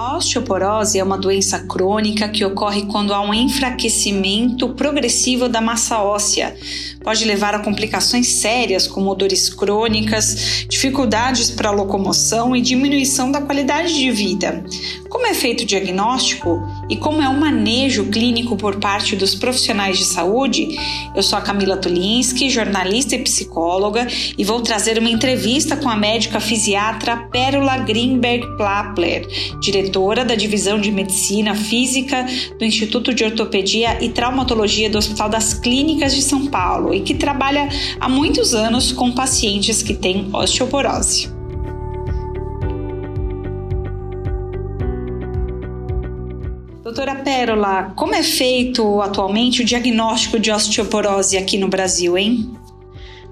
A osteoporose é uma doença crônica que ocorre quando há um enfraquecimento progressivo da massa óssea. Pode levar a complicações sérias, como dores crônicas, dificuldades para a locomoção e diminuição da qualidade de vida. Como é feito o diagnóstico e como é o manejo clínico por parte dos profissionais de saúde? Eu sou a Camila Tulinski, jornalista e psicóloga, e vou trazer uma entrevista com a médica fisiatra Pérola Greenberg Plapler, diretora da Divisão de Medicina Física do Instituto de Ortopedia e Traumatologia do Hospital das Clínicas de São Paulo e que trabalha há muitos anos com pacientes que têm osteoporose. Doutora Pérola, como é feito atualmente o diagnóstico de osteoporose aqui no Brasil, hein?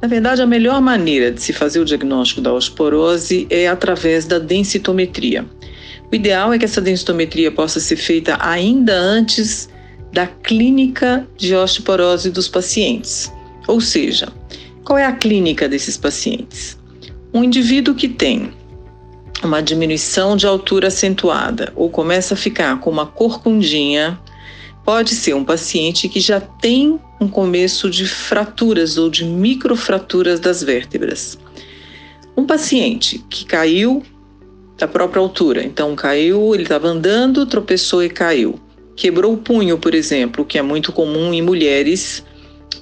Na verdade, a melhor maneira de se fazer o diagnóstico da osteoporose é através da densitometria. O ideal é que essa densitometria possa ser feita ainda antes da clínica de osteoporose dos pacientes. Ou seja, qual é a clínica desses pacientes? Um indivíduo que tem uma diminuição de altura acentuada ou começa a ficar com uma corcundinha, pode ser um paciente que já tem um começo de fraturas ou de microfraturas das vértebras. Um paciente que caiu da própria altura, então caiu, ele estava andando, tropeçou e caiu. Quebrou o punho, por exemplo, que é muito comum em mulheres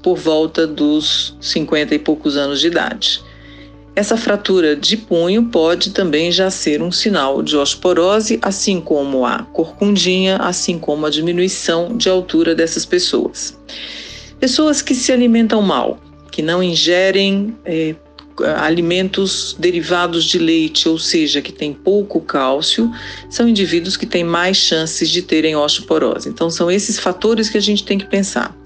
por volta dos 50 e poucos anos de idade. Essa fratura de punho pode também já ser um sinal de osteoporose, assim como a corcundinha, assim como a diminuição de altura dessas pessoas. Pessoas que se alimentam mal, que não ingerem é, alimentos derivados de leite, ou seja, que têm pouco cálcio, são indivíduos que têm mais chances de terem osteoporose. Então, são esses fatores que a gente tem que pensar.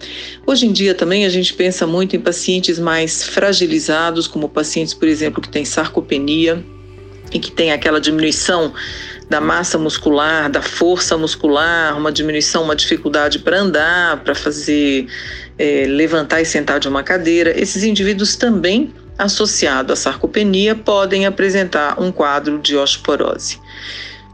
Hoje em dia também a gente pensa muito em pacientes mais fragilizados, como pacientes, por exemplo, que têm sarcopenia e que têm aquela diminuição da massa muscular, da força muscular, uma diminuição, uma dificuldade para andar, para fazer é, levantar e sentar de uma cadeira. Esses indivíduos também associado à sarcopenia podem apresentar um quadro de osteoporose.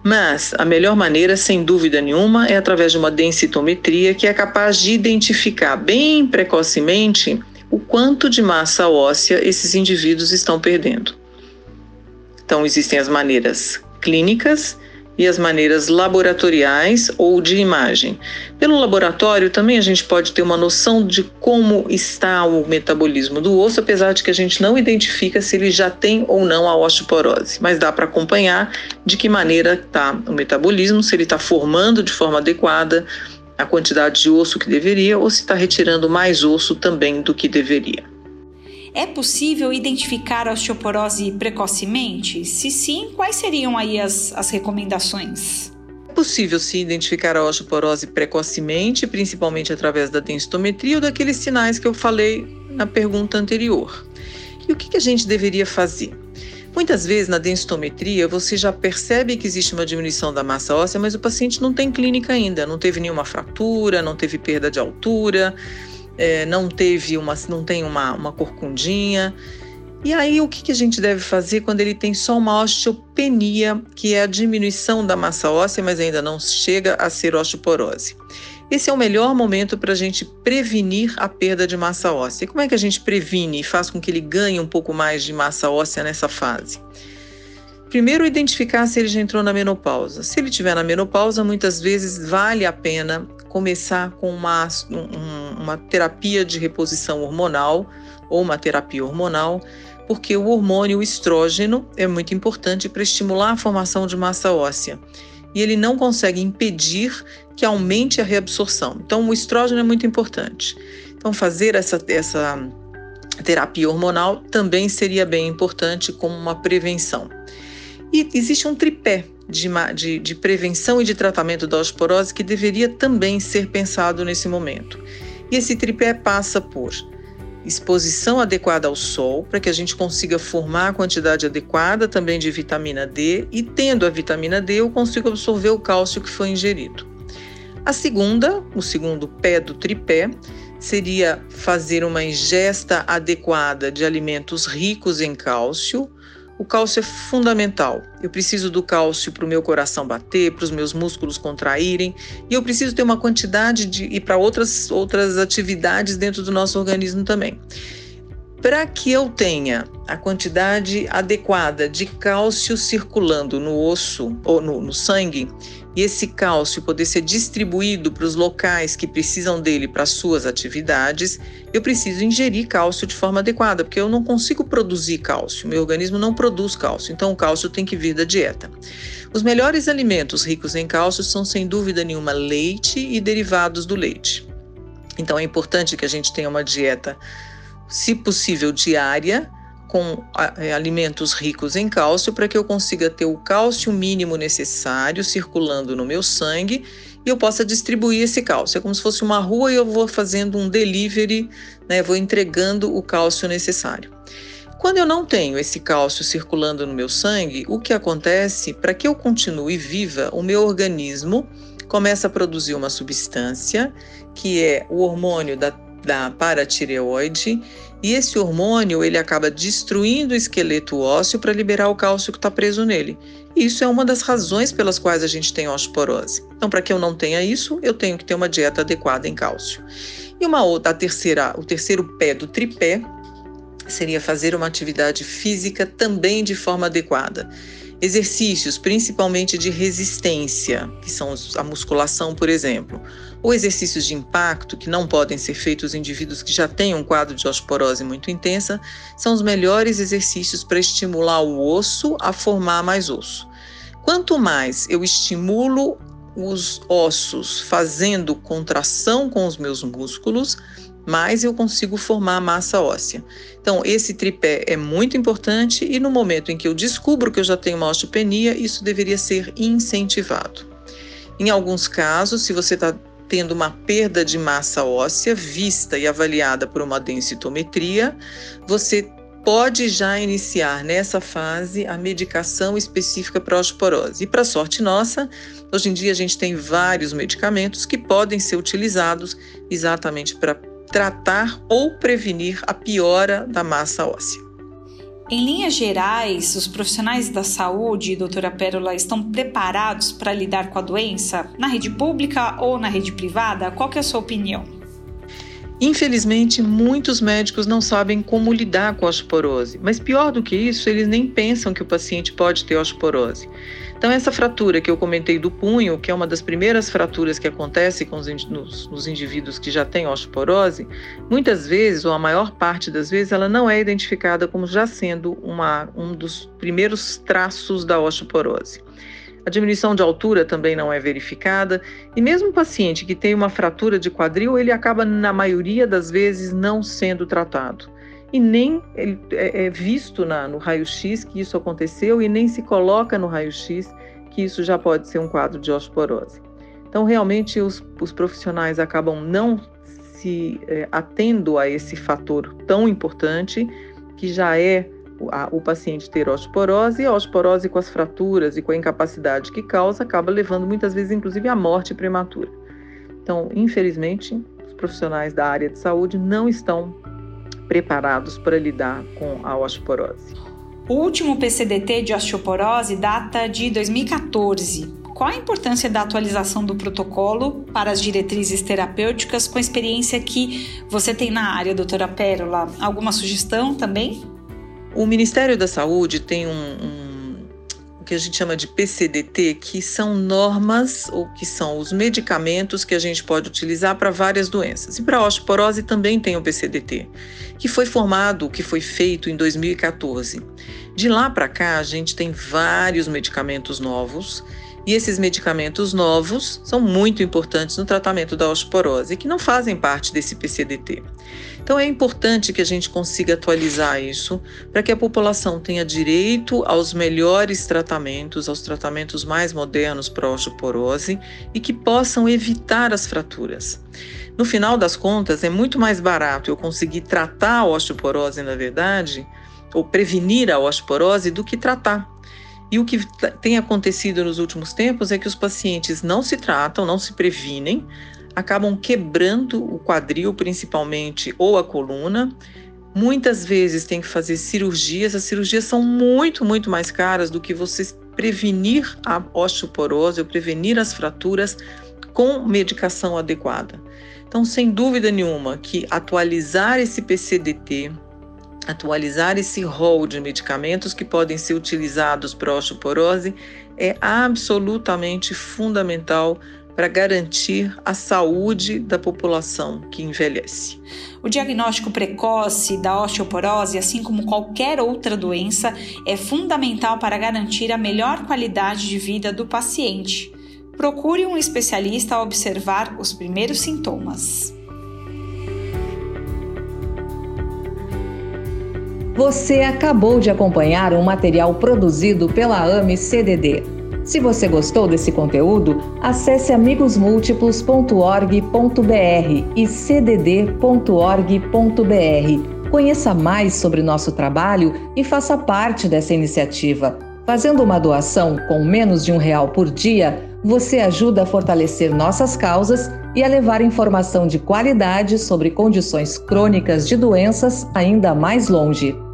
Mas a melhor maneira, sem dúvida nenhuma, é através de uma densitometria que é capaz de identificar bem precocemente o quanto de massa óssea esses indivíduos estão perdendo. Então, existem as maneiras clínicas e as maneiras laboratoriais ou de imagem. Pelo laboratório também a gente pode ter uma noção de como está o metabolismo do osso, apesar de que a gente não identifica se ele já tem ou não a osteoporose, mas dá para acompanhar de que maneira está o metabolismo, se ele está formando de forma adequada a quantidade de osso que deveria ou se está retirando mais osso também do que deveria. É possível identificar a osteoporose precocemente? Se sim, quais seriam aí as, as recomendações? É possível se identificar a osteoporose precocemente, principalmente através da densitometria ou daqueles sinais que eu falei na pergunta anterior. E o que, a gente deveria fazer? Muitas vezes na densitometria você já percebe que existe uma diminuição da massa óssea, mas o paciente não tem clínica ainda, não teve nenhuma fratura, não teve perda de altura, é, não teve uma, não tem uma, uma corcundinha. E aí, o que, que a gente deve fazer quando ele tem só uma osteopenia, que é a diminuição da massa óssea, mas ainda não chega a ser osteoporose? Esse é o melhor momento para a gente prevenir a perda de massa óssea. E como é que a gente previne e faz com que ele ganhe um pouco mais de massa óssea nessa fase? Primeiro, identificar se ele já entrou na menopausa. Se ele estiver na menopausa, muitas vezes vale a pena começar com uma, uma terapia de reposição hormonal ou uma terapia hormonal, porque o hormônio o estrógeno é muito importante para estimular a formação de massa óssea e ele não consegue impedir que aumente a reabsorção. Então, o estrógeno é muito importante. Então, fazer essa, essa terapia hormonal também seria bem importante como uma prevenção. E existe um tripé de, de, de prevenção e de tratamento da osteoporose que deveria também ser pensado nesse momento. E esse tripé passa por exposição adequada ao sol, para que a gente consiga formar a quantidade adequada também de vitamina D, e tendo a vitamina D, eu consigo absorver o cálcio que foi ingerido. A segunda, o segundo pé do tripé, seria fazer uma ingesta adequada de alimentos ricos em cálcio, o cálcio é fundamental. Eu preciso do cálcio para o meu coração bater, para os meus músculos contraírem, e eu preciso ter uma quantidade de e para outras outras atividades dentro do nosso organismo também. Para que eu tenha a quantidade adequada de cálcio circulando no osso ou no, no sangue, e esse cálcio poder ser distribuído para os locais que precisam dele para suas atividades, eu preciso ingerir cálcio de forma adequada, porque eu não consigo produzir cálcio, meu organismo não produz cálcio, então o cálcio tem que vir da dieta. Os melhores alimentos ricos em cálcio são, sem dúvida nenhuma, leite e derivados do leite. Então é importante que a gente tenha uma dieta, se possível, diária, com é, alimentos ricos em cálcio para que eu consiga ter o cálcio mínimo necessário circulando no meu sangue e eu possa distribuir esse cálcio. É como se fosse uma rua e eu vou fazendo um delivery, né, vou entregando o cálcio necessário. Quando eu não tenho esse cálcio circulando no meu sangue, o que acontece para que eu continue viva, o meu organismo começa a produzir uma substância que é o hormônio da, da paratireoide e esse hormônio ele acaba destruindo o esqueleto ósseo para liberar o cálcio que está preso nele. Isso é uma das razões pelas quais a gente tem osteoporose. Então, para que eu não tenha isso, eu tenho que ter uma dieta adequada em cálcio. E uma outra, a terceira, o terceiro pé do tripé seria fazer uma atividade física também de forma adequada. Exercícios, principalmente de resistência, que são a musculação, por exemplo, ou exercícios de impacto, que não podem ser feitos em indivíduos que já têm um quadro de osteoporose muito intensa, são os melhores exercícios para estimular o osso a formar mais osso. Quanto mais eu estimulo os ossos fazendo contração com os meus músculos, mais eu consigo formar massa óssea. Então, esse tripé é muito importante e no momento em que eu descubro que eu já tenho uma osteopenia, isso deveria ser incentivado. Em alguns casos, se você está tendo uma perda de massa óssea vista e avaliada por uma densitometria, você pode já iniciar nessa fase a medicação específica para a osteoporose. E para sorte nossa, hoje em dia a gente tem vários medicamentos que podem ser utilizados exatamente para tratar ou prevenir a piora da massa óssea. Em linhas gerais, os profissionais da saúde, doutora Pérola, estão preparados para lidar com a doença na rede pública ou na rede privada? Qual é a sua opinião? Infelizmente, muitos médicos não sabem como lidar com a osteoporose, mas pior do que isso, eles nem pensam que o paciente pode ter osteoporose. Então, essa fratura que eu comentei do punho, que é uma das primeiras fraturas que acontece com os, nos, nos indivíduos que já têm osteoporose, muitas vezes, ou a maior parte das vezes, ela não é identificada como já sendo uma, um dos primeiros traços da osteoporose. A diminuição de altura também não é verificada, e mesmo o paciente que tem uma fratura de quadril, ele acaba, na maioria das vezes, não sendo tratado e nem é, é visto na, no raio-x que isso aconteceu e nem se coloca no raio-x que isso já pode ser um quadro de osteoporose. Então, realmente, os, os profissionais acabam não se é, atendo a esse fator tão importante que já é o paciente ter osteoporose e a osteoporose com as fraturas e com a incapacidade que causa acaba levando muitas vezes, inclusive, à morte prematura. Então, infelizmente, os profissionais da área de saúde não estão preparados para lidar com a osteoporose. O último PCDT de osteoporose data de 2014. Qual a importância da atualização do protocolo para as diretrizes terapêuticas com a experiência que você tem na área, doutora Pérola? Alguma sugestão também? O Ministério da Saúde tem um, um que a gente chama de PCDT, que são normas ou que são os medicamentos que a gente pode utilizar para várias doenças. E para osteoporose também tem o PCDT, que foi formado, que foi feito em 2014. De lá para cá, a gente tem vários medicamentos novos e esses medicamentos novos são muito importantes no tratamento da osteoporose, que não fazem parte desse PCDT. Então é importante que a gente consiga atualizar isso para que a população tenha direito aos melhores tratamentos, aos tratamentos mais modernos para a osteoporose e que possam evitar as fraturas. No final das contas, é muito mais barato eu conseguir tratar a osteoporose, na verdade, ou prevenir a osteoporose, do que tratar. E o que tem acontecido nos últimos tempos é que os pacientes não se tratam, não se previnem, acabam quebrando o quadril, principalmente, ou a coluna, Muitas vezes tem que fazer cirurgias, as cirurgias são muito, muito mais caras do que você prevenir a osteoporose ou prevenir as fraturas com medicação adequada. Então, sem dúvida nenhuma, que atualizar esse PCDT, atualizar esse rol de medicamentos que podem ser utilizados para osteoporose é absolutamente fundamental para garantir a saúde da população que envelhece. O diagnóstico precoce da osteoporose, assim como qualquer outra doença, é fundamental para garantir a melhor qualidade de vida do paciente. Procure um especialista a observar os primeiros sintomas. Você acabou de acompanhar um material produzido pela AME CDD. Se você gostou desse conteúdo, acesse amigosmúltiplos.org.br e cdd.org.br. Conheça mais sobre nosso trabalho e faça parte dessa iniciativa. Fazendo uma doação com menos de um real por dia, você ajuda a fortalecer nossas causas e a levar informação de qualidade sobre condições crônicas de doenças ainda mais longe.